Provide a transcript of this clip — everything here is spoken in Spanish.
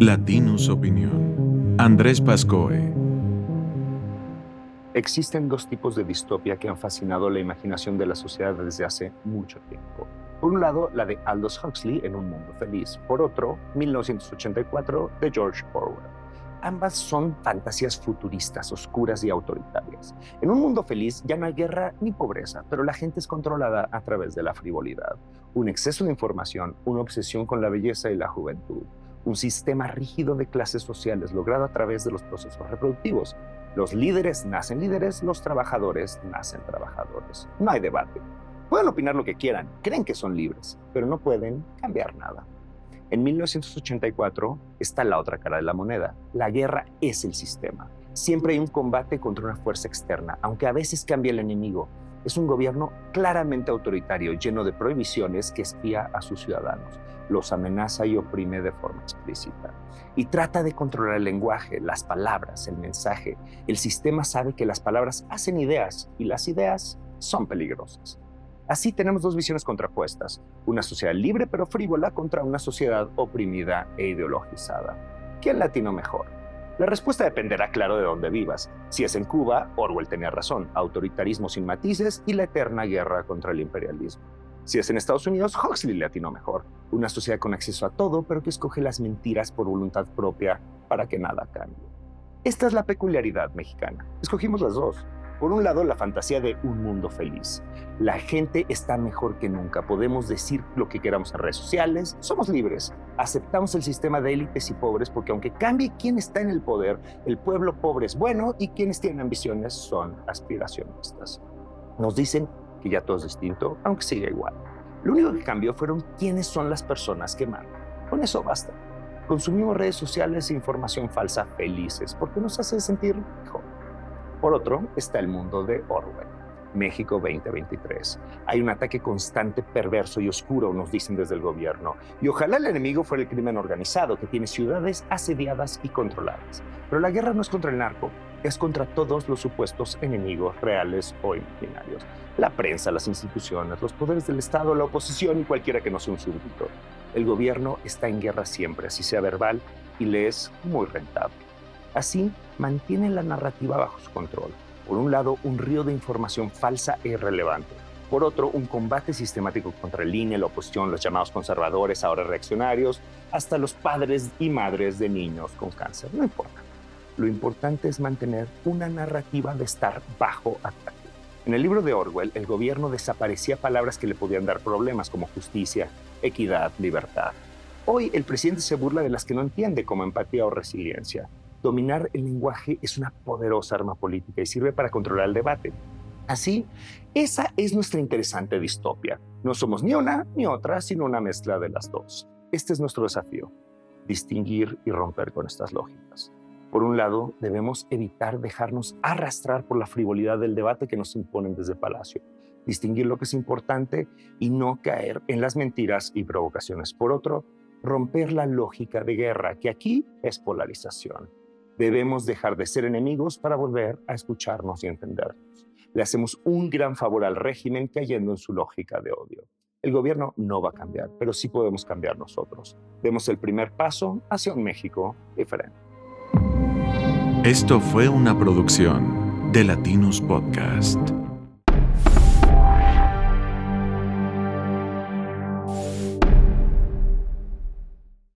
Latinus Opinión. Andrés Pascoe. Existen dos tipos de distopia que han fascinado la imaginación de la sociedad desde hace mucho tiempo. Por un lado, la de Aldous Huxley en Un Mundo Feliz. Por otro, 1984 de George Orwell. Ambas son fantasías futuristas, oscuras y autoritarias. En un mundo feliz ya no hay guerra ni pobreza, pero la gente es controlada a través de la frivolidad, un exceso de información, una obsesión con la belleza y la juventud, un sistema rígido de clases sociales logrado a través de los procesos reproductivos. Los líderes nacen líderes, los trabajadores nacen trabajadores. No hay debate. Pueden opinar lo que quieran, creen que son libres, pero no pueden cambiar nada. En 1984 está la otra cara de la moneda. La guerra es el sistema. Siempre hay un combate contra una fuerza externa, aunque a veces cambie el enemigo. Es un gobierno claramente autoritario, lleno de prohibiciones que espía a sus ciudadanos, los amenaza y oprime de forma explícita. Y trata de controlar el lenguaje, las palabras, el mensaje. El sistema sabe que las palabras hacen ideas y las ideas son peligrosas. Así tenemos dos visiones contrapuestas, una sociedad libre pero frívola contra una sociedad oprimida e ideologizada. ¿Quién latino mejor? La respuesta dependerá, claro, de dónde vivas. Si es en Cuba, Orwell tenía razón, autoritarismo sin matices y la eterna guerra contra el imperialismo. Si es en Estados Unidos, Huxley le atinó mejor. Una sociedad con acceso a todo, pero que escoge las mentiras por voluntad propia para que nada cambie. Esta es la peculiaridad mexicana. Escogimos las dos. Por un lado, la fantasía de un mundo feliz. La gente está mejor que nunca. Podemos decir lo que queramos en redes sociales. Somos libres. Aceptamos el sistema de élites y pobres porque aunque cambie quién está en el poder, el pueblo pobre es bueno y quienes tienen ambiciones son aspiracionistas. Nos dicen que ya todo es distinto, aunque siga igual. Lo único que cambió fueron quiénes son las personas que mandan. Con eso basta. Consumimos redes sociales e información falsa felices porque nos hace sentir mejor. Por otro, está el mundo de Orwell. México 2023. Hay un ataque constante, perverso y oscuro, nos dicen desde el gobierno. Y ojalá el enemigo fuera el crimen organizado, que tiene ciudades asediadas y controladas. Pero la guerra no es contra el narco, es contra todos los supuestos enemigos reales o imaginarios. La prensa, las instituciones, los poderes del Estado, la oposición y cualquiera que no sea un súbdito. El gobierno está en guerra siempre, así sea verbal, y le es muy rentable. Así, mantiene la narrativa bajo su control. Por un lado, un río de información falsa e irrelevante. Por otro, un combate sistemático contra el INE, la oposición, los llamados conservadores, ahora reaccionarios, hasta los padres y madres de niños con cáncer. No importa. Lo importante es mantener una narrativa de estar bajo ataque. En el libro de Orwell, el gobierno desaparecía palabras que le podían dar problemas como justicia, equidad, libertad. Hoy el presidente se burla de las que no entiende como empatía o resiliencia. Dominar el lenguaje es una poderosa arma política y sirve para controlar el debate. Así, esa es nuestra interesante distopia. No somos ni una ni otra, sino una mezcla de las dos. Este es nuestro desafío, distinguir y romper con estas lógicas. Por un lado, debemos evitar dejarnos arrastrar por la frivolidad del debate que nos imponen desde Palacio, distinguir lo que es importante y no caer en las mentiras y provocaciones. Por otro, romper la lógica de guerra, que aquí es polarización. Debemos dejar de ser enemigos para volver a escucharnos y entendernos. Le hacemos un gran favor al régimen cayendo en su lógica de odio. El gobierno no va a cambiar, pero sí podemos cambiar nosotros. Demos el primer paso hacia un México diferente. Esto fue una producción de Latinus Podcast.